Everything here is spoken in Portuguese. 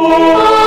Oh!